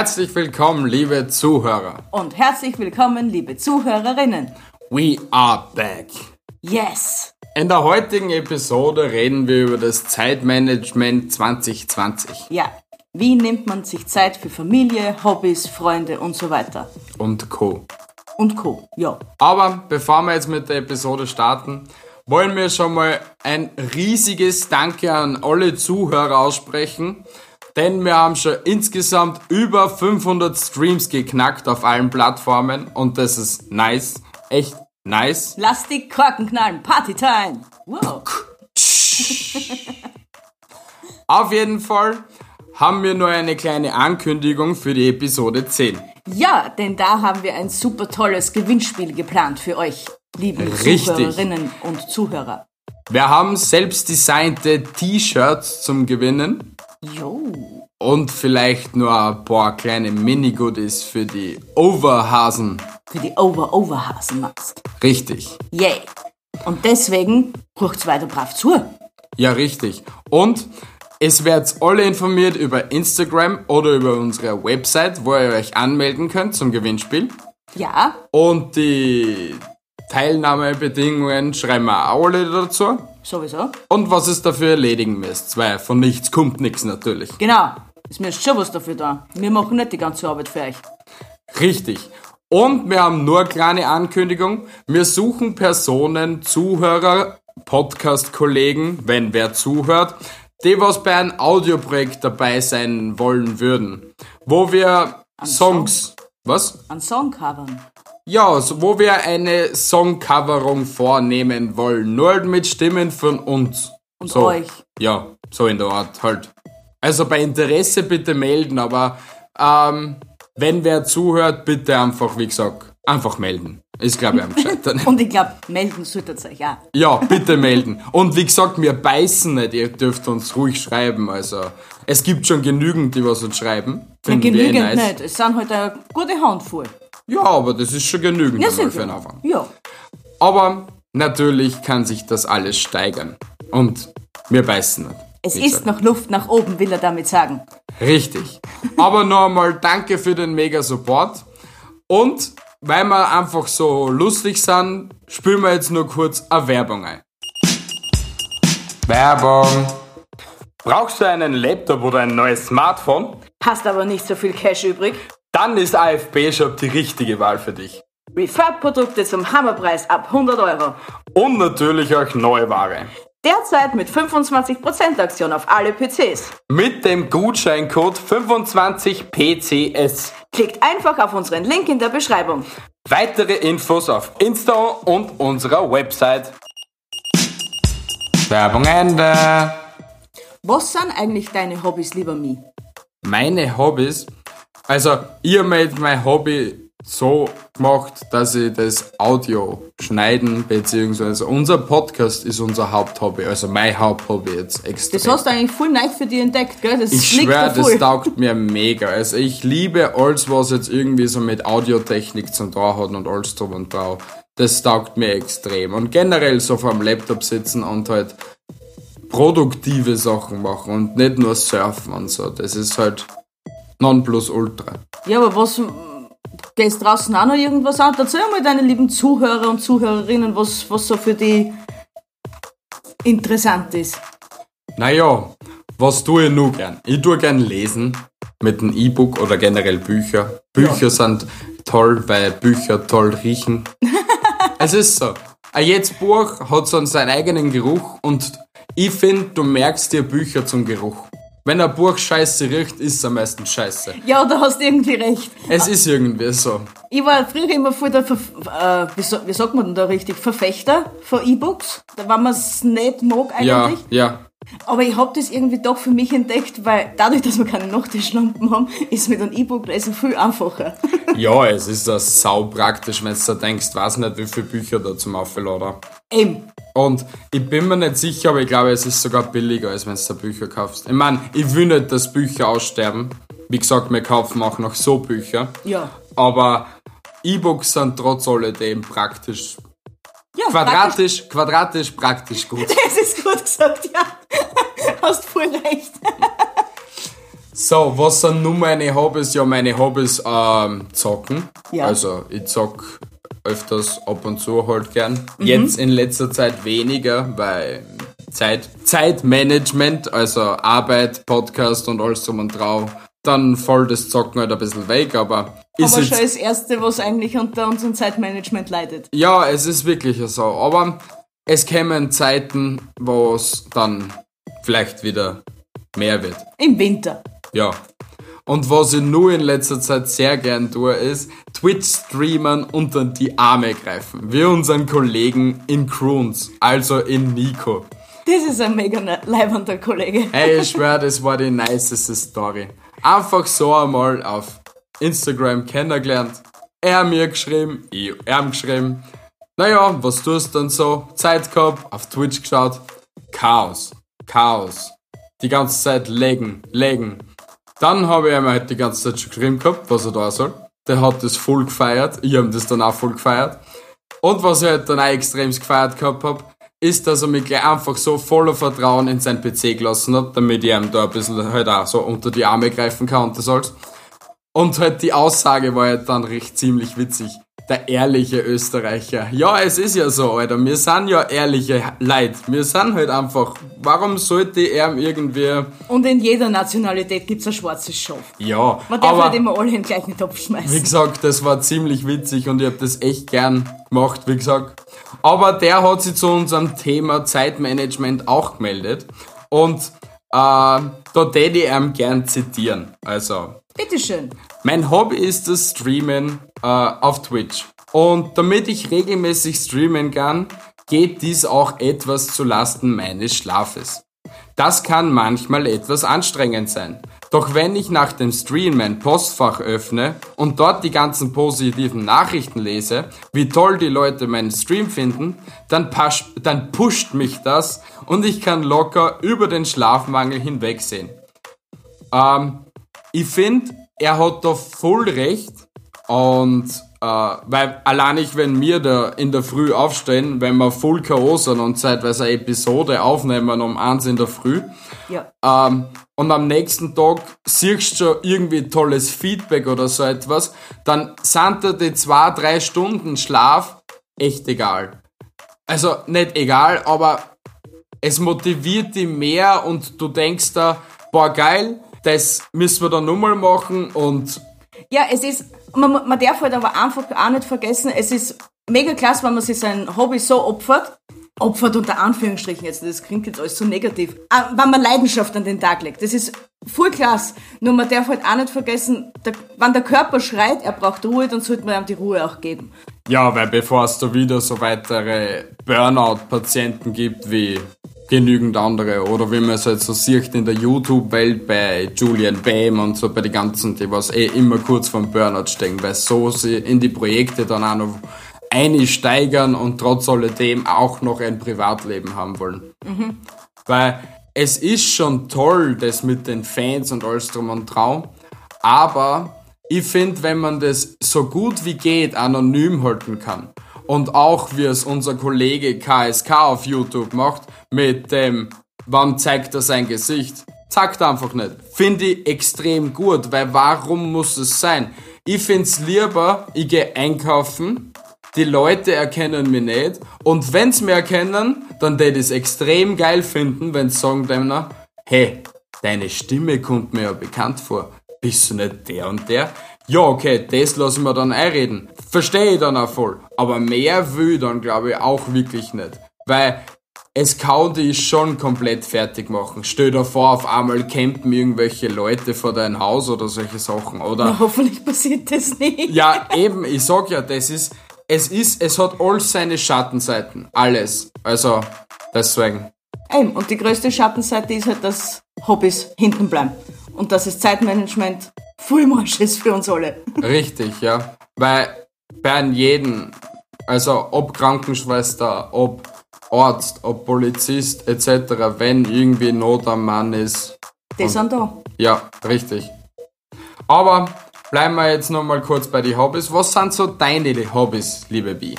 Herzlich willkommen, liebe Zuhörer. Und herzlich willkommen, liebe Zuhörerinnen. We are back. Yes! In der heutigen Episode reden wir über das Zeitmanagement 2020 Ja, wie nimmt man sich Zeit für Familie, Hobbys, Freunde und so weiter? und Co. Und Co. Ja. Aber bevor wir jetzt mit der Episode starten, wollen wir schon mal ein riesiges Danke an alle Zuhörer aussprechen, denn wir haben schon insgesamt über 500 Streams geknackt auf allen Plattformen und das ist nice, echt nice. Lass die Korken knallen, Partytime! Wow. Auf jeden Fall haben wir nur eine kleine Ankündigung für die Episode 10. Ja, denn da haben wir ein super tolles Gewinnspiel geplant für euch, liebe Richtig. Zuhörerinnen und Zuhörer. Wir haben selbstdesignte T-Shirts zum Gewinnen Jo. und vielleicht nur ein paar kleine Mini-Goodies für die Overhasen. Für die Over-Overhasen machst. Richtig. Yay. Und deswegen rucht's weiter brav zu. Ja, richtig. Und es werdet alle informiert über Instagram oder über unsere Website, wo ihr euch anmelden könnt zum Gewinnspiel. Ja, Und die Teilnahmebedingungen schreiben wir auch alle dazu. Sowieso. Und was es dafür erledigen müsst. Weil von nichts kommt nichts natürlich. Genau. Es müsst schon was dafür da. Wir machen nicht die ganze Arbeit für euch. Richtig. Und wir haben nur eine kleine Ankündigung. Wir suchen Personen, Zuhörer, Podcast-Kollegen, wenn wer zuhört, die was bei einem Audioprojekt dabei sein wollen würden. Wo wir Songs, was? An Songcovern. Ja, so, wo wir eine Songcoverung vornehmen wollen. Nur mit Stimmen von uns. Und so. euch. Ja, so in der Art halt. Also bei Interesse bitte melden, aber ähm, wenn wer zuhört, bitte einfach, wie gesagt, einfach melden. Ist, glaube ich, am gescheitern. Und ich glaube, melden solltet ihr euch auch. ja, bitte melden. Und wie gesagt, wir beißen nicht, ihr dürft uns ruhig schreiben. Also, es gibt schon genügend, die was uns schreiben. Ja, Finden wir eh genügend nice. nicht. Es sind halt eine gute Handvoll. Ja, aber das ist schon genügend Ja, für den Anfang. Ja. Aber natürlich kann sich das alles steigern. Und wir beißen nicht. Es ist noch Luft nach oben, will er damit sagen. Richtig. Aber noch einmal danke für den mega Support. Und weil wir einfach so lustig sind, spielen wir jetzt nur kurz eine Werbung ein. Werbung. Brauchst du einen Laptop oder ein neues Smartphone? Hast aber nicht so viel Cash übrig. Dann ist AFB Shop die richtige Wahl für dich. Refurb-Produkte zum Hammerpreis ab 100 Euro. Und natürlich auch neue Ware. Derzeit mit 25% Aktion auf alle PCs. Mit dem Gutscheincode 25PCS. Klickt einfach auf unseren Link in der Beschreibung. Weitere Infos auf Insta und unserer Website. Werbung Ende. Was sind eigentlich deine Hobbys, lieber Mi? Meine Hobbys, also mir jetzt mein Hobby so gemacht, dass ich das Audio schneiden, beziehungsweise unser Podcast ist unser Haupthobby, also mein Haupthobby jetzt extra. Das hast du eigentlich voll neu für dich entdeckt, gell? Das Ich schwöre, da das taugt mir mega. Also ich liebe alles, was jetzt irgendwie so mit Audiotechnik zum tun hat und alles drum und drauf. Das taugt mir extrem. Und generell so vor dem Laptop sitzen und halt produktive Sachen machen und nicht nur surfen und so. Das ist halt Nonplusultra. Ja, aber was... Gehst draußen auch noch irgendwas an? Erzähl mal deine lieben Zuhörer und Zuhörerinnen, was, was so für die interessant ist. Naja, was tue ich nur gern? Ich tue gern lesen mit einem E-Book oder generell Bücher. Bücher sind toll, weil Bücher toll riechen. es ist so. Ein jedes Buch hat so seinen eigenen Geruch und ich finde, du merkst dir Bücher zum Geruch. Wenn ein Buch scheiße riecht, ist es am meisten scheiße. Ja, da hast du irgendwie recht. Es ist irgendwie so. Ich war früher immer voll der, Verf äh, wie, so, wie sagt man denn da richtig, Verfechter von E-Books, da wenn man es nicht mag Ja, eigentlich. ja. Aber ich habe das irgendwie doch für mich entdeckt, weil dadurch, dass wir keine Nachttischlampen haben, ist mit einem E-Book lesen viel einfacher. Ja, es ist ja sau praktisch, wenn du da denkst, weiß nicht, wie viele Bücher da zum Aufladen. Eben. Und ich bin mir nicht sicher, aber ich glaube, es ist sogar billiger, als wenn du da Bücher kaufst. Ich meine, ich will nicht, dass Bücher aussterben. Wie gesagt, wir kaufen auch noch so Bücher. Ja. Aber E-Books sind trotz alledem praktisch. Ja, Quadratisch, quadratisch, praktisch gut. Das ist gut gesagt, ja. Hast voll recht. So, was sind nun meine Hobbys? Ja, meine Hobbys ähm, zocken. Ja. Also ich zock öfters ab und zu halt gern. Jetzt in letzter Zeit weniger, weil Zeit, Zeitmanagement, also Arbeit, Podcast und alles drum und drauf, dann fällt das Zocken halt ein bisschen weg, aber ist Aber schon das Erste, was eigentlich unter unserem Zeitmanagement leidet. ja, es ist wirklich so. Aber es kämen Zeiten, wo es dann vielleicht wieder mehr wird. Im Winter. Ja. Und was ich nur in letzter Zeit sehr gern tue, ist Twitch-Streamern unter die Arme greifen. Wie unseren Kollegen in Kroons, also in Nico. Das ist ein mega ne- leibender Kollege. Ey, ich schwör, das war die niceste Story. Einfach so einmal auf Instagram kennengelernt. Er mir geschrieben, ich ihm geschrieben. Naja, was tust du dann so? Zeit gehabt, auf Twitch geschaut. Chaos. Chaos. Die ganze Zeit legen, legen. Dann habe ich ihm halt die ganze Zeit schon geschrieben gehabt, was er da soll. Der hat das voll gefeiert. Ich habe das dann auch voll gefeiert. Und was ich halt dann auch extrem gefeiert gehabt hab, ist, dass er mich gleich einfach so voller Vertrauen in sein PC gelassen hat, damit ich ihm da ein bisschen halt auch so unter die Arme greifen kann und das alles. Und halt die Aussage war halt dann recht ziemlich witzig. Der ehrliche Österreicher. Ja, es ist ja so, Alter. Wir sind ja ehrliche Leute. Wir sind halt einfach. Warum sollte er irgendwie. Und in jeder Nationalität gibt's ein schwarzes Schaf. Ja, Man darf aber. nicht immer alle in den gleichen Topf Wie schmeißen. gesagt, das war ziemlich witzig und ich habe das echt gern gemacht, wie gesagt. Aber der hat sich zu unserem Thema Zeitmanagement auch gemeldet. Und äh, da täte ich ihm gern zitieren. Also, Bitteschön. mein Hobby ist das Streamen äh, auf Twitch. Und damit ich regelmäßig streamen kann, geht dies auch etwas zu Lasten meines Schlafes. Das kann manchmal etwas anstrengend sein. Doch wenn ich nach dem Stream mein Postfach öffne und dort die ganzen positiven Nachrichten lese, wie toll die Leute meinen Stream finden, dann, pasch, dann pusht mich das und ich kann locker über den Schlafmangel hinwegsehen. Ähm, ich finde, er hat da voll recht. Und äh, weil allein ich, wenn wir da in der Früh aufstehen, wenn wir voll K.O. sind und zeitweise eine Episode aufnehmen um eins in der Früh, Ja. ähm, und am nächsten Tag siehst du schon irgendwie tolles Feedback oder so etwas, dann sind dir die zwei, drei Stunden Schlaf echt egal. Also nicht egal, aber es motiviert dich mehr und du denkst da, boah geil, das müssen wir dann nochmal machen und Ja, es ist, man, man darf halt aber einfach auch nicht vergessen, es ist mega klasse, wenn man sich sein Hobby so opfert. Opfert unter Anführungsstrichen jetzt, das klingt jetzt alles so negativ. Ah, Wenn man Leidenschaft an den Tag legt. Das ist voll klasse. Nur man darf halt auch nicht vergessen, der, wenn der Körper schreit, er braucht Ruhe, dann sollte man ihm die Ruhe auch geben. Ja, weil bevor es da wieder so weitere Burnout-Patienten gibt wie genügend andere oder wie man es halt so sieht in der YouTube-Welt bei Julian Bam und so bei den ganzen, die was eh immer kurz vom Burnout stehen, weil so sie in die Projekte dann auch noch einsteigern und trotz alledem auch noch ein Privatleben haben wollen. Weil es ist schon toll, das mit den Fans und alles drum und Traum, aber ich finde, wenn man das so gut wie geht anonym halten kann und auch wie es unser Kollege KSK auf YouTube macht, mit dem, wann zeigt er sein Gesicht, zeigt einfach nicht. Finde ich extrem gut, weil warum muss es sein? Ich find's lieber, ich gehe einkaufen, die Leute erkennen mich nicht und wenn's mir erkennen, dann tät ich's extrem geil finden, wenn sie sagen dem hey, deine Stimme kommt mir ja bekannt vor. Bist du nicht der und der? Ja, okay, das lassen wir dann einreden. Verstehe ich dann auch voll. Aber mehr will ich dann, glaube ich, auch wirklich nicht. Weil es kann dich schon komplett fertig machen. Stell dir vor, auf einmal campen irgendwelche Leute vor dein Haus oder solche Sachen, oder? Hoffentlich passiert das nicht. Ja, eben, ich sag ja, das ist, es ist, es hat all seine Schattenseiten. Alles. Also, deswegen. Eben, und die größte Schattenseite ist halt, dass Hobbys hinten bleiben. Und dass das Zeitmanagement voll im Arsch ist für uns alle. Richtig, ja. Weil bei jedem, also ob Krankenschwester, ob Arzt, ob Polizist etc., wenn irgendwie Not am Mann ist, Die sind da. ja, richtig. Aber bleiben wir jetzt nochmal kurz bei den Hobbys. Was sind so deine Hobbys, liebe Bi?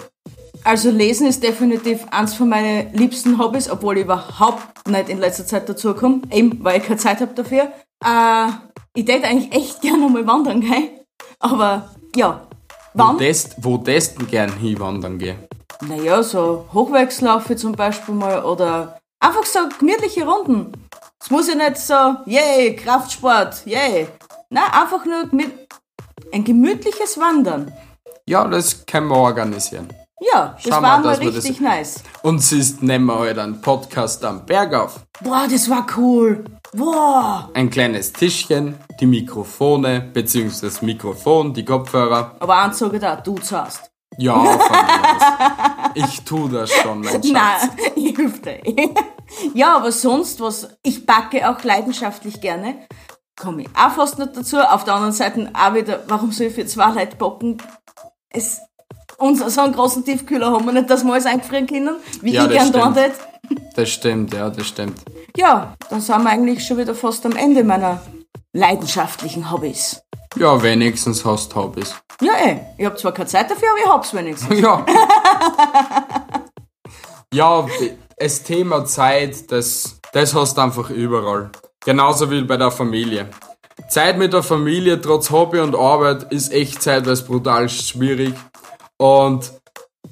Also Lesen ist definitiv eins von meinen liebsten Hobbys, obwohl ich überhaupt nicht in letzter Zeit dazu komme, eben weil ich keine Zeit habe dafür. Äh, Ich hätte eigentlich echt gerne mal wandern gehen. Aber ja, Wo wann? test, wo testen gern hinwandern gehen? Naja, so Hochwerkslaufe zum Beispiel mal oder einfach so gemütliche Runden. Es muss ja nicht so, yay, Kraftsport, yay. Nein, einfach nur ein gemütliches Wandern. Ja, das können wir organisieren. Ja, das Schauen wir, war mal dass wir das- richtig nice. Und siehst, nehmen wir halt einen Podcast am Berg auf. Boah, das war cool. Boah. Ein kleines Tischchen, die Mikrofone, beziehungsweise das Mikrofon, die Kopfhörer. Aber eins ich da, du zahlst. Ja, von mir aus. Ich tu das schon, mein Schatz. Nein, ich hilf dir. Ja, aber sonst was, ich backe auch leidenschaftlich gerne. Komme ich auch fast nicht dazu. Auf der anderen Seite auch wieder, warum soll ich für zwei Leute backen? Es, unser, so einen großen Tiefkühler haben wir nicht, dass wir alles eingefrieren können, wie Ja, ich gern stimmt. tät. Das stimmt, ja, das stimmt. Ja, dann sind wir eigentlich schon wieder fast am Ende meiner leidenschaftlichen Hobbys. Ja, wenigstens hast du Hobbys. Ja, eh. Ich hab zwar keine Zeit dafür, aber ich hab's wenigstens. Ja. ja, das Thema Zeit, das, das hast du einfach überall. Genauso wie bei der Familie. Zeit mit der Familie, trotz Hobby und Arbeit, ist echt zeitweise brutal schwierig. Und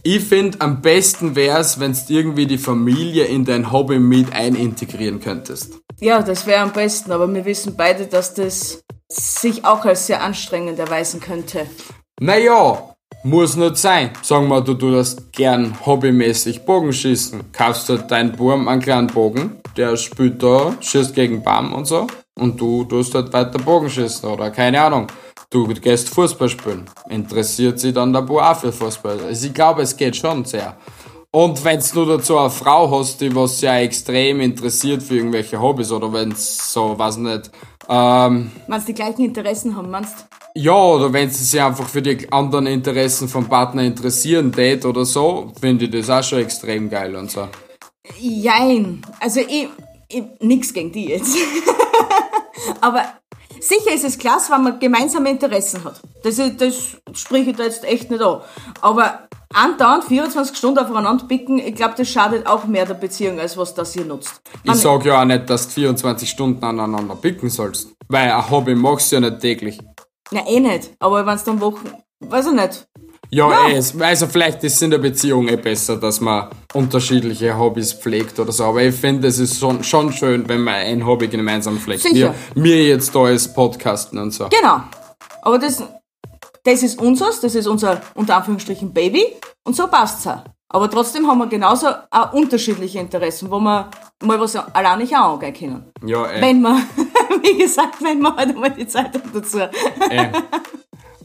ich finde, am besten wär's, wenn du irgendwie die Familie in dein Hobby mit einintegrieren könntest. Ja, das wäre am besten, aber wir wissen beide, dass das sich auch als sehr anstrengend erweisen könnte. Naja, muss nicht sein. Sagen wir, du tust gern hobbymäßig Bogenschießen. Kaufst du deinen Burm einen kleinen Bogen, der spielt da, schießt gegen Baum und so. Und du tust halt weiter Bogenschießen oder keine Ahnung. Du gehst Fußball spielen. Interessiert sich dann der Bub auch für Fußball. Also ich glaube, es geht schon sehr. Und wenn du dazu eine Frau hast, die was ja extrem interessiert für irgendwelche Hobbys oder wenn's so, weiß nicht, ähm, Wenn sie die gleichen Interessen haben, meinst ja, oder wenn sie sich einfach für die anderen Interessen vom Partner interessieren tät oder so, finde ich das auch schon extrem geil und so. Jein. Also ich, ich nix gegen die jetzt. Aber sicher ist es klasse, wenn man gemeinsame Interessen hat. Das, ist, das spreche ich da jetzt echt nicht an. Aber andauernd 24 Stunden aufeinander picken, ich glaube, das schadet auch mehr der Beziehung, als was das ihr nutzt. Ich sag ja auch nicht, dass du 24 Stunden aneinander picken sollst. Weil ein Hobby machst du ja nicht täglich. Na eh nicht. Aber wenn es dann Wochen, weiß ich nicht. Ja, Ja. eh, es- also vielleicht ist es in der Beziehung eh besser, dass man unterschiedliche Hobbys pflegt oder so. Aber ich finde, es ist schon, schon schön, wenn man ein Hobby gemeinsam pflegt. Sicher. Wir, wir jetzt da als Podcasten und so. Genau. Aber das, das ist unseres, das ist unser, unter Anführungsstrichen, Baby. Und so passt's auch. Aber trotzdem haben wir genauso auch unterschiedliche Interessen, wo wir mal was alleine nicht auch angehen können. Ja, eh. Wenn wir, wie gesagt, wenn wir halt einmal die Zeit dazu. Eh.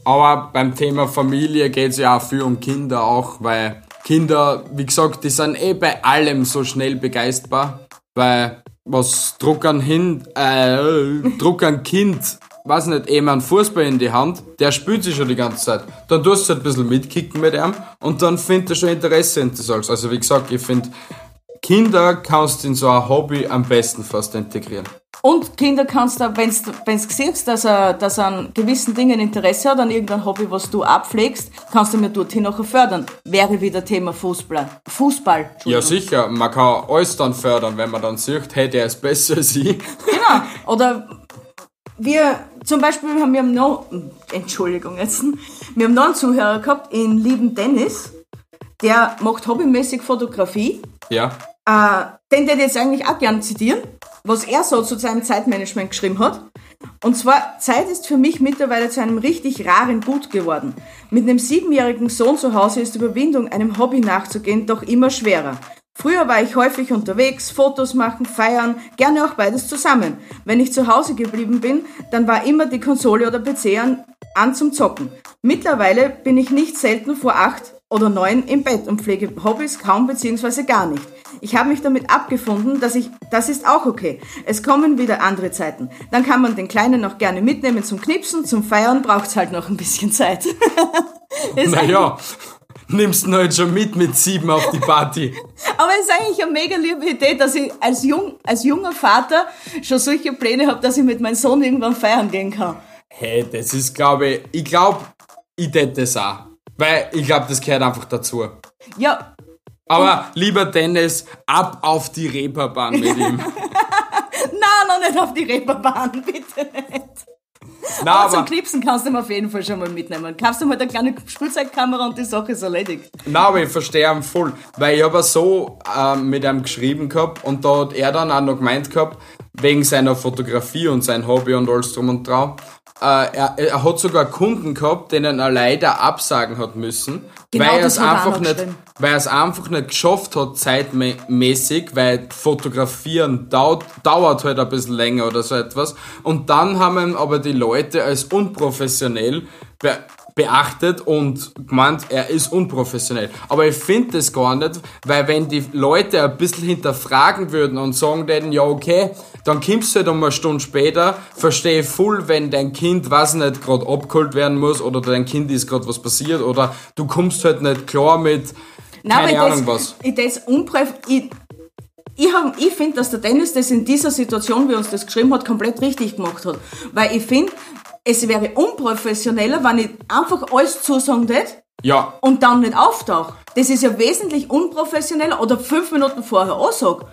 Aber beim Thema Familie geht's ja auch viel um Kinder auch, weil Kinder, wie gesagt, die sind eh bei allem so schnell begeisterbar, weil was druckern hin, äh, druckern Kind, weiß nicht, eben einen Fußball in die Hand, der spielt sich schon die ganze Zeit. Dann tust du halt ein bisschen mitkicken mit ihm und dann findet er schon Interesse in das alles. Also wie gesagt, ich finde, Kinder kannst du in so ein Hobby am besten fast integrieren. Und Kinder kannst du, wenn du siehst, dass er, dass er an gewissen Dingen Interesse hat, an irgendein Hobby, was du abpflegst, kannst du mir dorthin noch fördern. Wäre wieder Thema Fußball. Fußball. Ja, sicher, man kann alles dann fördern, wenn man dann sieht, hey, der ist besser als ich. Genau. Oder wir, zum Beispiel haben wir noch, Entschuldigung jetzt, wir haben noch einen Zuhörer gehabt, in lieben Dennis, der macht hobbymäßig Fotografie. Ja. Äh, den der jetzt eigentlich auch gern zitieren, was er so zu seinem Zeitmanagement geschrieben hat. Und zwar, Zeit ist für mich mittlerweile zu einem richtig raren Gut geworden. Mit einem siebenjährigen Sohn zu Hause ist Überwindung, einem Hobby nachzugehen, doch immer schwerer. Früher war ich häufig unterwegs, Fotos machen, feiern, gerne auch beides zusammen. Wenn ich zu Hause geblieben bin, dann war immer die Konsole oder PC an, an zum Zocken. Mittlerweile bin ich nicht selten vor acht oder neun im Bett und pflege Hobbys kaum beziehungsweise gar nicht. Ich habe mich damit abgefunden, dass ich, das ist auch okay. Es kommen wieder andere Zeiten. Dann kann man den Kleinen noch gerne mitnehmen zum Knipsen, zum Feiern braucht's halt noch ein bisschen Zeit. Naja, nimmst du halt schon mit mit sieben auf die Party. Aber es ist eigentlich eine mega liebe Idee, dass ich als, jung, als junger Vater schon solche Pläne habe, dass ich mit meinem Sohn irgendwann feiern gehen kann. Hey, das ist, glaube ich, ich glaube, ich tät das auch. Weil ich glaube, das gehört einfach dazu. Ja, Aber lieber Dennis, ab auf die Reeperbahn mit ihm. na, noch nicht auf die Reeperbahn, bitte nicht. Na, aber zum aber, Clipsen kannst du ihn auf jeden Fall schon mal mitnehmen. Kaufst du mal eine kleine Spielzeugkamera und die Sache ist erledigt. na, aber ich verstehe ihn voll. Weil ich habe so ähm, mit ihm geschrieben gehabt und da hat er dann auch noch gemeint gehabt, wegen seiner Fotografie und sein Hobby und alles drum und drauf. Äh, er, er hat sogar Kunden gehabt, denen er leider absagen hat müssen, Genau, weil er es einfach nicht, weil er es einfach nicht geschafft hat zeitmäßig, weil fotografieren dauert, dauert halt ein bisschen länger oder so etwas. Und dann haben aber die Leute als unprofessionell beachtet und gemeint, er ist unprofessionell. Aber ich finde das gar nicht, weil wenn die Leute ein bisschen hinterfragen würden und sagen denen, ja okay, dann kommst du halt um eine Stunde später, verstehe voll, wenn dein Kind, weiß nicht, gerade abgeholt werden muss oder dein Kind ist gerade was passiert oder du kommst halt nicht klar mit, Nein, keine Ahnung das, was. Ich, das ich, ich, hab- ich finde, dass der Dennis das in dieser Situation, wie er uns das geschrieben hat, komplett richtig gemacht hat. Weil ich finde, es wäre unprofessioneller, wenn ich einfach alles zusagen würde Ja, und dann nicht auftauche. Das ist ja wesentlich unprofessioneller oder fünf Minuten vorher ansage.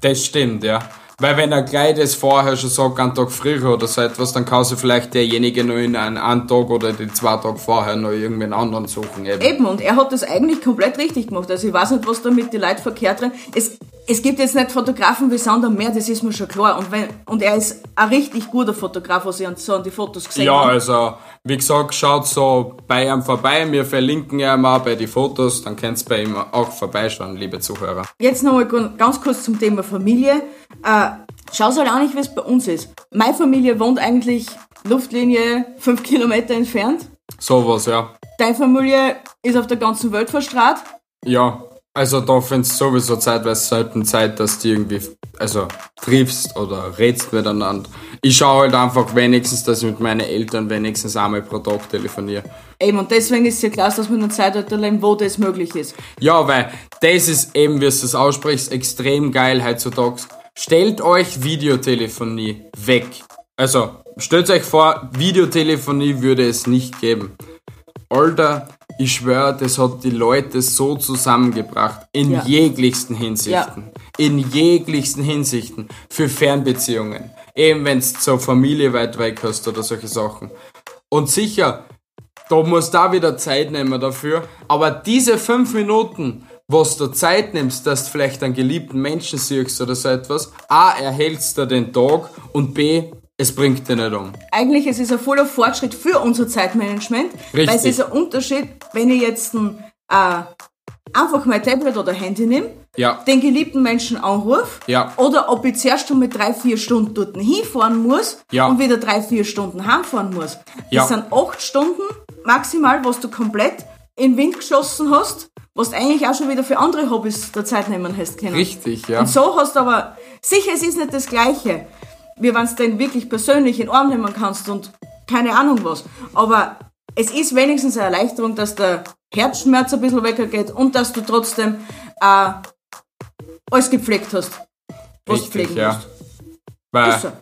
das stimmt, ja. Weil wenn er gleich das vorher schon sagt, einen Tag früher oder so etwas, dann kann sich vielleicht derjenige nur in einen, einen Tag oder die zwei Tage vorher noch irgendwen anderen suchen. Eben. Eben, und er hat das eigentlich komplett richtig gemacht. Also ich weiß nicht, was da mit den Leuten verkehrt drin. Es, es gibt jetzt nicht Fotografen wie Sand am Meer, das ist mir schon klar. Und, wenn, und er ist ein richtig guter Fotograf, was ich an, so an die Fotos gesehen Ja, habe. also, wie gesagt, schaut so bei ihm vorbei. Wir verlinken ja mal bei die Fotos, dann könnt ihr bei ihm auch vorbeischauen, liebe Zuhörer. Jetzt nochmal ganz kurz zum Thema Familie. Äh, schau's halt auch nicht, wie es bei uns ist. Meine Familie wohnt eigentlich Luftlinie fünf Kilometer entfernt. Sowas, ja. Deine Familie ist auf der ganzen Welt verstrahlt. Ja, also da findest du sowieso zeitweise selten Zeit, dass du irgendwie, also triffst oder redst miteinander. Ich schaue halt einfach wenigstens, dass ich mit meinen Eltern wenigstens einmal pro Tag telefoniere. Eben, und deswegen ist es ja klar, dass wir in einem Zeitalter leben, wo das möglich ist. Ja, weil das ist eben, wie du es aussprichst, extrem geil heutzutage. Stellt euch Videotelefonie weg. Also, stellt euch vor, Videotelefonie würde es nicht geben. Alter, ich schwöre, das hat die Leute so zusammengebracht. In Ja. jeglichsten Hinsichten. In jeglichsten Hinsichten. Für Fernbeziehungen. Eben wenn es zur Familie weit weg hast oder solche Sachen. Und sicher, da musst du auch wieder Zeit nehmen dafür. Aber diese fünf Minuten, was du Zeit nimmst, dass du vielleicht einen geliebten Menschen siehst oder so etwas, A, erhältst du den Tag und B, es bringt dich nicht um. Eigentlich es ist ein voller Fortschritt für unser Zeitmanagement, Richtig. weil es ist ein Unterschied, wenn ich jetzt ein, äh, einfach mein Tablet oder Handy nehme, Ja. den geliebten Menschen anrufe, Ja. oder ob ich zuerst schon mit drei, vier Stunden dort hinfahren muss Ja. und wieder drei, vier Stunden heimfahren muss. Das sind acht Stunden maximal, was du komplett in den Wind geschossen hast, was du eigentlich auch schon wieder für andere Hobbys der Zeit nehmen hast können. Richtig, ja. Und so hast du aber, sicher, es ist nicht das Gleiche, wie wenn du den wirklich persönlich in Arm nehmen kannst und keine Ahnung was. Aber es ist wenigstens eine Erleichterung, dass der Herzschmerz ein bisschen weggeht und dass du trotzdem äh, alles gepflegt hast, was du Richtig, pflegen ja. musst. Weil so.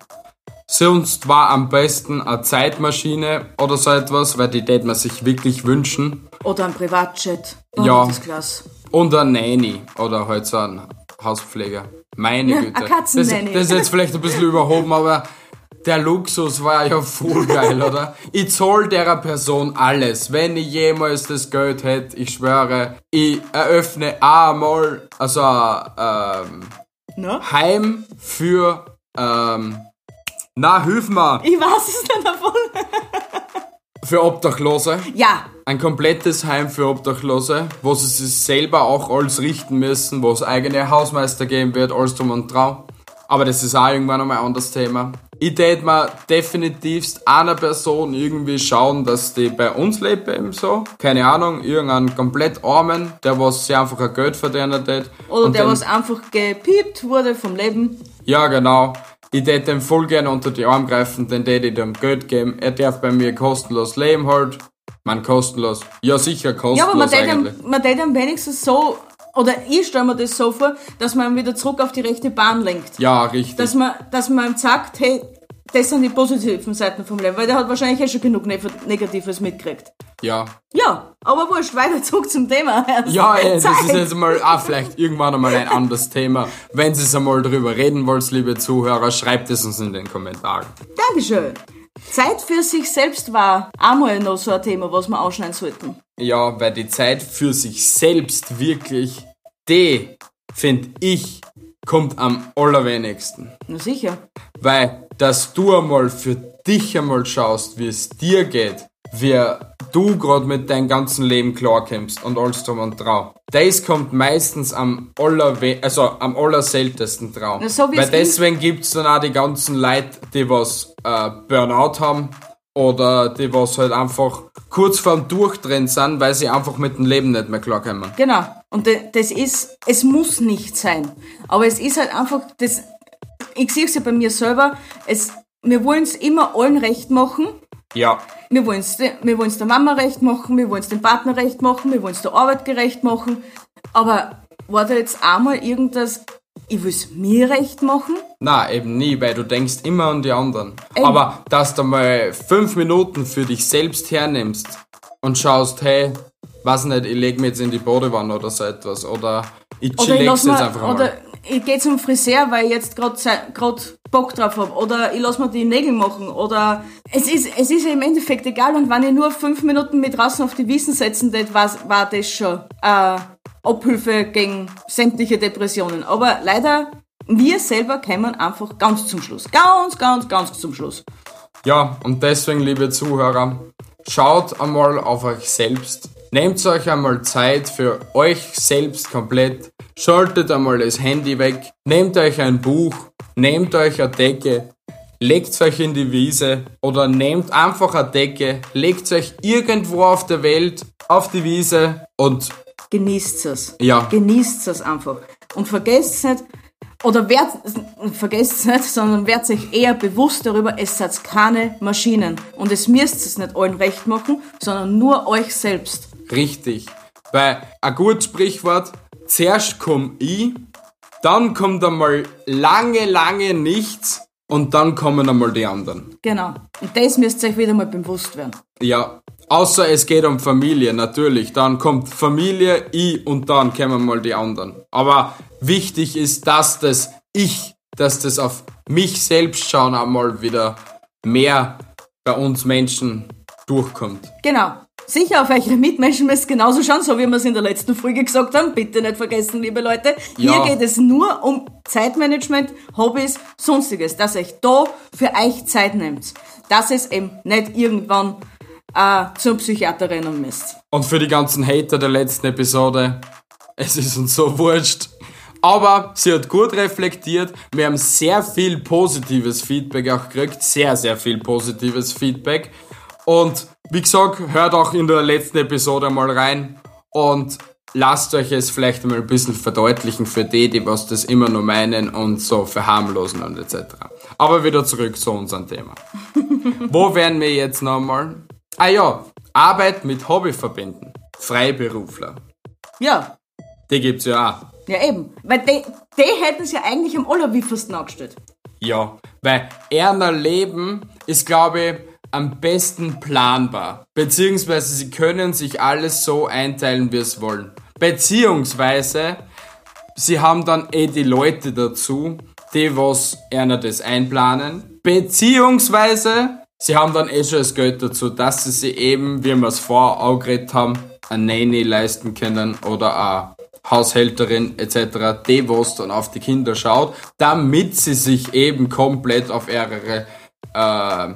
Sonst war am besten eine Zeitmaschine oder so etwas, weil die tät man sich wirklich wünschen. Oder ein Privatjet. Oh, Ja. Das ist klasse. Und ein Nanny oder halt so ein Hauspfleger. Meine Güte. ein Katzennanny. Das, das ist jetzt vielleicht ein bisschen überhoben, aber der Luxus war ja voll geil, oder? Ich zahl der Person alles. Wenn ich jemals das Geld hätte, ich schwöre, ich eröffne einmal, also ähm, Na? Heim für, ähm, na, hilf mir, Ich weiß es nicht davon. für Obdachlose. Ja, Ein komplettes Heim für Obdachlose, wo sie sich selber auch alles richten müssen, wo es eigene Hausmeister geben wird, alles drum und drauf. Aber das ist auch irgendwann einmal ein anderes Thema. Ich tät mir definitivst einer Person irgendwie schauen, dass die bei uns lebt eben so. Keine Ahnung, irgendeinen komplett Armen, der was sich einfach ein Geld verdienen tät. oder der, was einfach gepiept wurde vom Leben. Ja, genau. Ich tät dem voll gerne unter die Arme greifen, den tät ich dem Geld geben. Er darf bei mir kostenlos leben halt. Man kostenlos. Ja, sicher kostenlos Ja, aber man tät ihm, man tät ihm wenigstens so, oder ich stelle mir das so vor, dass man wieder zurück auf die rechte Bahn lenkt. Ja, richtig. Dass man, dass man ihm sagt, hey, das sind die positiven Seiten vom Leben, weil der hat wahrscheinlich eh schon genug Ne- Negatives mitgekriegt. ja. Ja, aber wurscht, weiter zurück zum Thema. Ja, ey, das Zeit. ist jetzt mal auch vielleicht irgendwann einmal ein anderes Thema. Wenn Sie es einmal drüber reden wollt, liebe Zuhörer, schreibt es uns in den Kommentaren. Dankeschön. Zeit für sich selbst war einmal noch so ein Thema, was wir ausschneiden sollten. Ja, weil die Zeit für sich selbst wirklich, die, finde ich, kommt am allerwenigsten. Na sicher. Weil, dass du einmal für dich einmal schaust, wie es dir geht, wie du gerade mit deinem ganzen Leben klarkommst und alles drum und drauf. Das kommt meistens am allerwe also am allerseltensten drauf. So Weil es deswegen gibt's dann auch die ganzen Leute, die was äh, Burnout haben oder die was halt einfach kurz vorm Durchdrehen sind, weil sie einfach mit dem Leben nicht mehr klarkommen. Genau. Und das ist, es muss nicht sein. Aber es ist halt einfach, das, ich sehe es ja bei mir selber, es, wir wollen es immer allen recht machen. Ja. Wir wollen es wir wollen's der Mama recht machen, wir wollen es dem Partner recht machen, wir wollen es der Arbeit gerecht machen. Aber war da jetzt einmal irgendwas, ich will es mir recht machen? Na, eben nie, weil du denkst immer an die anderen. Eben. Aber dass du mal fünf Minuten für dich selbst hernimmst und schaust, hey, weiß nicht, ich leg mich jetzt in die Badewanne oder so etwas. Oder ich Oder lass jetzt einfach oder mal. Ich gehe zum Friseur, weil ich jetzt gerade Bock drauf hab. Oder ich lass mir die Nägel machen. Oder es ist, es ist ja im Endeffekt egal. Und wenn ich nur fünf Minuten mit draußen auf die Wiesen setzen tät, war, war das schon äh, Abhilfe gegen sämtliche Depressionen. Aber leider, wir selber kommen einfach ganz zum Schluss. Ganz, ganz, ganz zum Schluss. Ja, und deswegen, liebe Zuhörer, schaut einmal auf euch selbst. Nehmt euch einmal Zeit für euch selbst komplett. Schaltet einmal das Handy weg. Nehmt euch ein Buch. Nehmt euch eine Decke. Legt euch in die Wiese oder nehmt einfach eine Decke, legt euch irgendwo auf der Welt auf die Wiese und Genießt es. Ja. Genießt es einfach. Und vergesst nicht, oder werdet, vergesst es nicht, sondern werdet euch eher bewusst darüber, es seid keine Maschinen. Und es müsst es nicht allen recht machen, sondern nur euch selbst. Richtig. Weil ein gutes Sprichwort, zuerst komm ich, dann kommt einmal lange, lange nichts und dann kommen einmal die anderen. Genau. Und das müsst ihr euch wieder mal bewusst werden. Ja, außer es geht um Familie, natürlich. Dann kommt Familie, ich und dann kommen mal die anderen. Aber wichtig ist, dass das ich, dass das auf mich selbst schauen einmal wieder mehr bei uns Menschen durchkommt. Genau. Sicher, auf eure Mitmenschen müsst ihr genauso schauen, so wie wir es in der letzten Folge gesagt haben. Bitte nicht vergessen, liebe Leute. Ja. Hier geht es nur um Zeitmanagement, Hobbys, sonstiges. Dass ihr euch da für euch Zeit nehmt. Dass es eben nicht irgendwann äh, zum Psychiater rennen müsst. Und für die ganzen Hater der letzten Episode, es ist uns so wurscht. Aber sie hat gut reflektiert. Wir haben sehr viel positives Feedback auch gekriegt. Sehr, sehr viel positives Feedback. Und wie gesagt, hört auch in der letzten Episode mal rein und lasst euch es vielleicht mal ein bisschen verdeutlichen für die, die was das immer nur meinen und so verharmlosen und etc. Aber wieder zurück zu unserem Thema. Wo wären wir jetzt nochmal? Ah ja, Arbeit mit Hobby verbinden. Freiberufler. Ja, Die gibt's ja auch. ja eben. Weil die, die hätten es ja eigentlich am allerwiefersten angestellt. Ja, weil Erner Leben ist, glaube ich, am besten planbar. Beziehungsweise sie können sich alles so einteilen, wie es wollen. Beziehungsweise sie haben dann eh die Leute dazu, die was Erna das einplanen. Beziehungsweise sie haben dann eh schon das Geld dazu, dass sie sich eben, wie wir es vorher auch geredet haben, eine Nanny leisten können oder eine Haushälterin etc., die was dann auf die Kinder schaut, damit sie sich eben komplett auf ihre äh,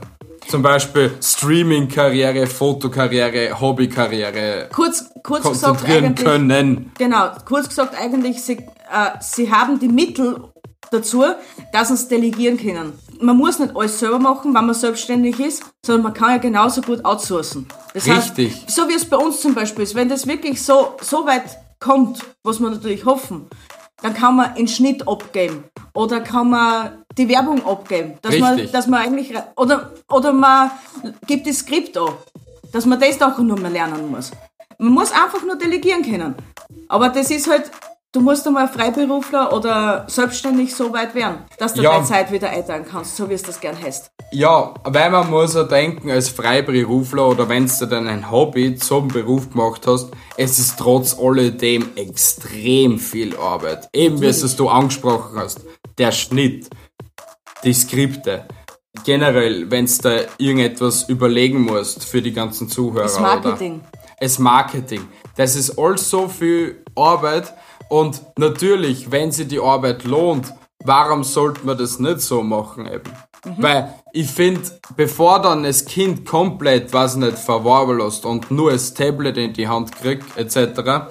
zum Beispiel Streaming-Karriere, Fotokarriere, Hobbykarriere Kurz, kurz gesagt konzentrieren eigentlich. können. Genau, kurz gesagt eigentlich, sie, äh, sie haben die Mittel dazu, dass sie es delegieren können. Man muss nicht alles selber machen, wenn man selbstständig ist, sondern man kann ja genauso gut outsourcen. Das Richtig. Heißt, so wie es bei uns zum Beispiel ist, wenn das wirklich so, so weit kommt, was wir natürlich hoffen, dann kann man einen Schnitt abgeben oder kann man die Werbung abgeben, dass man, Richtig. dass man eigentlich oder oder man gibt das Skript an, dass man das auch nur mehr lernen muss. Man muss einfach nur delegieren können. Aber das ist halt, du musst einmal Freiberufler oder selbstständig so weit werden, dass du Ja. deine Zeit wieder einteilen kannst, so wie es das gern heißt. Ja, weil man muss ja denken, als Freiberufler oder wenn du dann ein Hobby zum Beruf gemacht hast, es ist trotz alledem extrem viel Arbeit. Eben wie es du angesprochen hast. Der Schnitt, die Skripte, generell, wenn du da irgendetwas überlegen musst für die ganzen Zuhörer. Das Marketing. Oder das Marketing. Das ist alles so viel Arbeit und natürlich, wenn sie die Arbeit lohnt, warum sollte man das nicht so machen eben? Mhm. Weil ich finde, bevor dann das Kind komplett, was nicht, verwarben lässt und nur das Tablet in die Hand kriegt, etc.,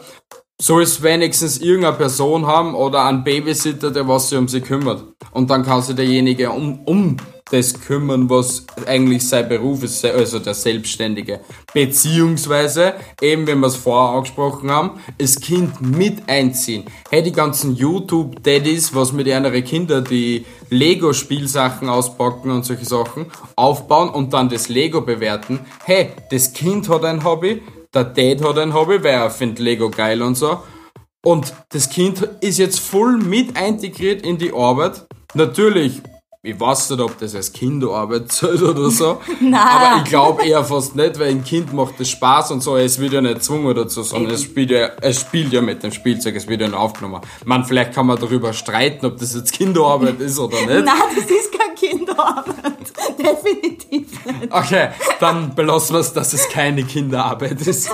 soll es wenigstens irgendeine Person haben oder einen Babysitter, der was sich um sie kümmert. Und dann kann sich derjenige um, um das kümmern, was eigentlich sein Beruf ist, also der Selbstständige. Beziehungsweise, eben wenn wir es vorher angesprochen haben, das Kind mit einziehen. Hey, die ganzen YouTube-Daddies, was mit ihren Kindern die Lego-Spielsachen auspacken und solche Sachen, aufbauen und dann das Lego bewerten. Hey, das Kind hat ein Hobby, der Dad hat ein Hobby, weil er findet Lego geil und so. Und das Kind ist jetzt voll mit integriert in die Arbeit. Natürlich ich weiß nicht, ob das als Kinderarbeit zählt oder so. Nein. Aber ich glaube eher fast nicht, weil ein Kind macht das Spaß und so. Es wird ja nicht gezwungen dazu, sondern es spielt, ja, es spielt ja mit dem Spielzeug, es wird ja noch aufgenommen. Man, vielleicht kann man darüber streiten, ob das jetzt Kinderarbeit ist oder nicht. Nein, das ist keine Kinderarbeit. Definitiv nicht. Okay, dann belassen wir es, dass es keine Kinderarbeit ist.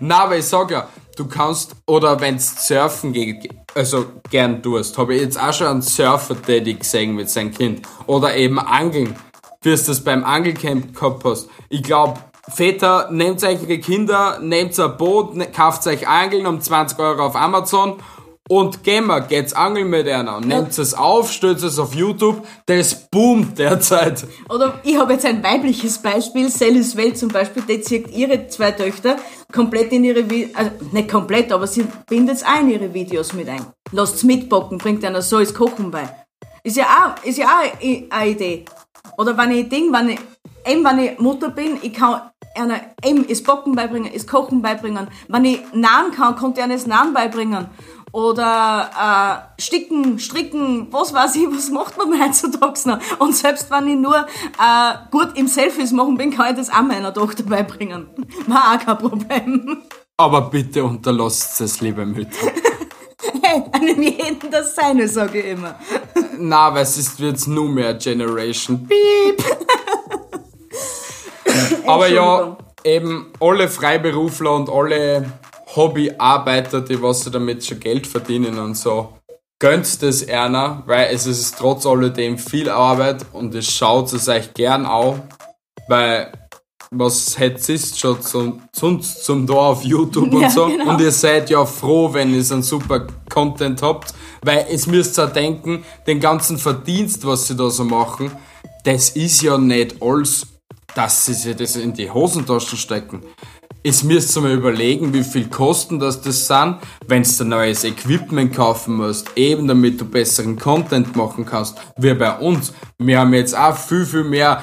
Na, aber ich sag ja, du kannst, oder wenn's surfen geht, also gern tust, habe ich jetzt auch schon einen Surfer Daddy gesehen mit seinem Kind. Oder eben Angeln, wie du das beim Angelcamp gehabt hast. Ich glaube, Väter, nehmt euch eure Kinder, nehmt ein Boot, kauft euch Angeln um 20 Euro auf Amazon und gehen wir, geht's angeln mit einer. Nehmt es auf, stellt es auf YouTube, das boomt derzeit. Oder ich habe jetzt ein weibliches Beispiel, Celis Welt zum Beispiel, die zieht ihre zwei Töchter komplett in ihre, Vi also nicht komplett, aber sie bindet es auch in ihre Videos mit ein. Lasst's mitbocken, bringt einer so ins Kochen bei. Ist ja auch, ist ja auch eine Idee. Oder wenn ich Ding, wenn ich, eben wenn ich Mutter bin, ich kann einer eben das Bocken beibringen, das Kochen beibringen. Wenn ich Nahen kann, konnte ich einer das Nahen beibringen oder äh, sticken, stricken, was weiß ich, was macht man heutzutage noch? Und selbst wenn ich nur äh, gut im Selfies machen bin, kann ich das auch meiner Tochter beibringen. War auch kein Problem. Aber bitte unterlasst es, liebe Mütter. hey, einem jeden das Seine, sage ich immer. Na, weil es ist jetzt nur mehr Generation. Piep! Aber ja, eben alle Freiberufler und alle Hobbyarbeiter, die was damit schon Geld verdienen und so, gönnt das einer, weil es ist trotz alledem viel Arbeit und es schaut es euch gern auch, weil was hätte ist schon zum, sonst zum da auf YouTube und ja, so. Genau. Und ihr seid ja froh, wenn ihr so einen super Content habt, weil es müsst ihr denken, den ganzen Verdienst, was sie da so machen, das ist ja nicht alles, dass sie sich das in die Hosentaschen stecken es müsst ihr mal überlegen, wie viel Kosten das das sind, wenn du neues Equipment kaufen musst, eben damit du besseren Content machen kannst, wie bei uns. Wir haben jetzt auch viel, viel mehr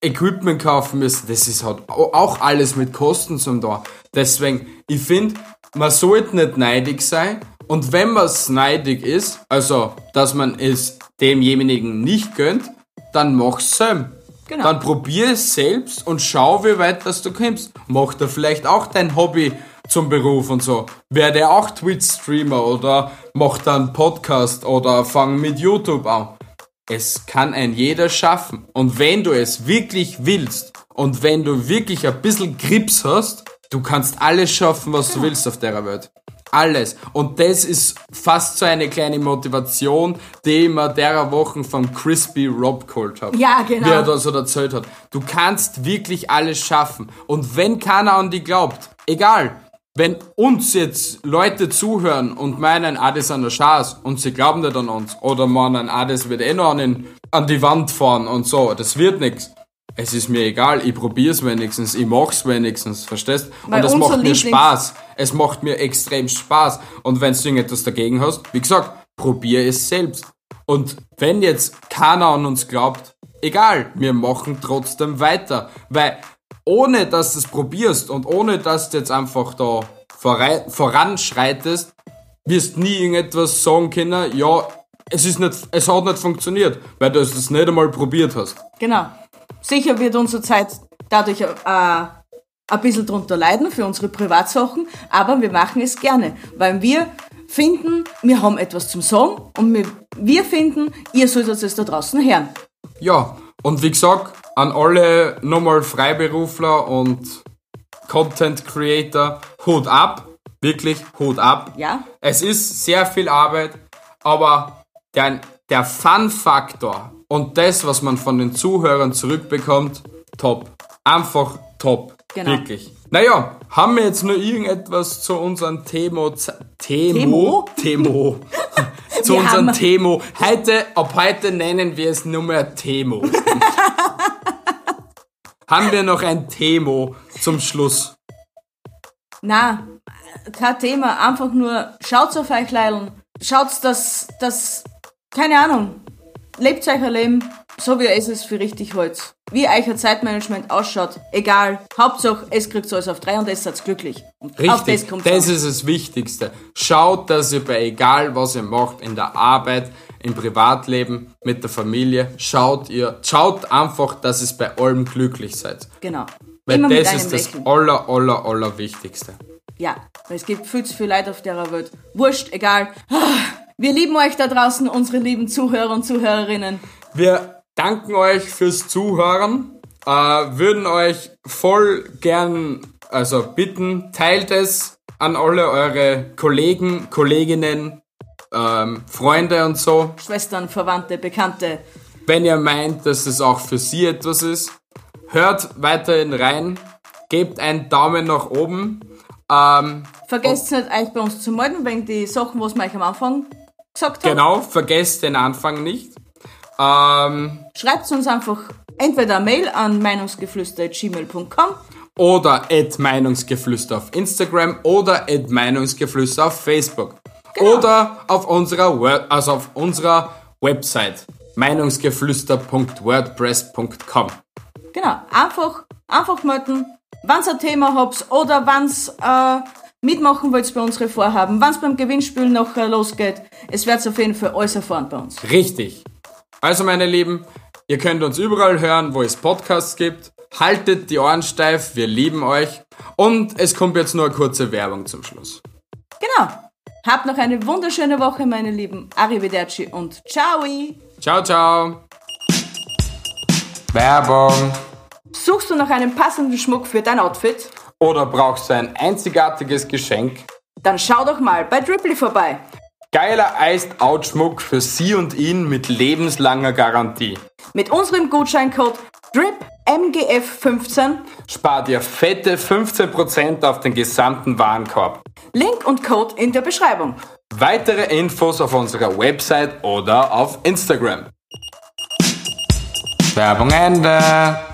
Equipment kaufen müssen. Das ist halt auch alles mit Kosten zum da. Deswegen, ich finde, man sollte nicht neidig sein. Und wenn man neidig ist, also, dass man es demjenigen nicht gönnt, dann mach's selbst. Genau. Dann probier es selbst und schau, wie weit das du kommst. Mach da vielleicht auch dein Hobby zum Beruf und so. Werde auch Twitch-Streamer oder mach dann Podcast oder fang mit YouTube an. Es kann ein jeder schaffen. Und wenn du es wirklich willst und wenn du wirklich ein bisschen Grips hast, du kannst alles schaffen, was du willst auf der Welt alles. Und das ist fast so eine kleine Motivation, die ich mir derer Wochen von Crispy Rob geholt habe. Ja, genau. Wie er da so erzählt hat. Du kannst wirklich alles schaffen. Und wenn keiner an dich glaubt, egal, wenn uns jetzt Leute zuhören und meinen, ah, das ist eine Chance und sie glauben nicht an uns oder meinen, ah, das wird eh noch an, den, an die Wand fahren und so, das wird nichts es ist mir egal, ich probier's wenigstens, ich mach's wenigstens, verstehst? Weil und es macht mir Spaß. Es macht mir extrem Spaß. Und wenn du irgendetwas dagegen hast, wie gesagt, probier es selbst. Und wenn jetzt keiner an uns glaubt, egal, wir machen trotzdem weiter. Weil ohne dass du es probierst und ohne dass du jetzt einfach da voranschreitest, wirst nie irgendetwas sagen können, ja, es ist nicht, es hat nicht funktioniert, weil du es nicht einmal probiert hast. Genau. Sicher wird unsere Zeit dadurch äh, ein bisschen drunter leiden für unsere Privatsachen, aber wir machen es gerne, weil wir finden, wir haben etwas zum Sagen und wir, wir finden, ihr solltet es da draußen hören. Ja, Und wie gesagt, an alle nochmal Freiberufler und Content Creator, Hut ab. Wirklich, Hut ab. Ja. Es ist sehr viel Arbeit, aber der, der Fun-Faktor und das, was man von den Zuhörern zurückbekommt, top. Einfach top. Genau. Wirklich. Naja, haben wir jetzt nur irgendetwas zu unserem Themo... z- Themo? Themo. zu unserem Themo. Heute, ab heute nennen wir es nur mehr Themo. haben wir noch ein Themo zum Schluss? Na, kein Thema, einfach nur schaut auf euch Leideln. Schaut, dass, dass, keine Ahnung, lebt euch ein Leben, so wie ihr es für richtig wollt. Wie euer Zeitmanagement ausschaut, egal. Hauptsache, es kriegt alles auf drei und es seid glücklich. Und auf das Richtig, kommt das ist das Wichtigste. Schaut, dass ihr bei egal was ihr macht, in der Arbeit, im Privatleben, mit der Familie, schaut ihr, schaut einfach, dass ihr bei allem glücklich seid. Genau. Weil Immer das ist das Lächeln. aller, aller, aller Wichtigste. Ja, weil es gibt viel zu viel Leid auf der Welt. Wurscht, egal. Wir lieben euch da draußen, unsere lieben Zuhörer und Zuhörerinnen. Wir danken euch fürs Zuhören, äh, würden euch voll gern, also bitten, teilt es an alle eure Kollegen, Kolleginnen, ähm, Freunde und so. Schwestern, Verwandte, Bekannte. Wenn ihr meint, dass es auch für sie etwas ist, hört weiterhin rein, gebt einen Daumen nach oben. Ähm, Vergesst nicht, euch bei uns zu melden, wegen die Sachen, was wir euch am Anfang gesagt haben. genau, vergesst den Anfang nicht. Ähm, Schreibt uns einfach entweder eine Mail an meinungsgeflüster.gmail.com oder at Meinungsgeflüster auf Instagram oder at Meinungsgeflüster auf Facebook. Genau. Oder auf unserer, also auf unserer Website meinungsgeflüster.wordpress.com. Genau, einfach, einfach melden, ihr ein Thema habt oder wenn äh, mitmachen wollt bei unseren Vorhaben, wenn es beim Gewinnspiel noch äh, losgeht. Es wird auf jeden Fall alles erfahren bei uns. Richtig. Also meine Lieben, ihr könnt uns überall hören, wo es Podcasts gibt. Haltet die Ohren steif, wir lieben euch. Und es kommt jetzt nur eine kurze Werbung zum Schluss. Genau. Habt noch eine wunderschöne Woche, meine Lieben. Arrivederci und ciao. Ciao, ciao. Werbung. Suchst du nach einem passenden Schmuck für dein Outfit? Oder brauchst du ein einzigartiges Geschenk? Dann schau doch mal bei Dribbly vorbei. Geiler Iced Out Schmuck für Sie und ihn mit lebenslanger Garantie. Mit unserem Gutscheincode DRIPMGF15 Spart ihr fette 15% auf den gesamten Warenkorb. Link und Code in der Beschreibung. Weitere Infos auf unserer Website oder auf Instagram. Werbung Ende.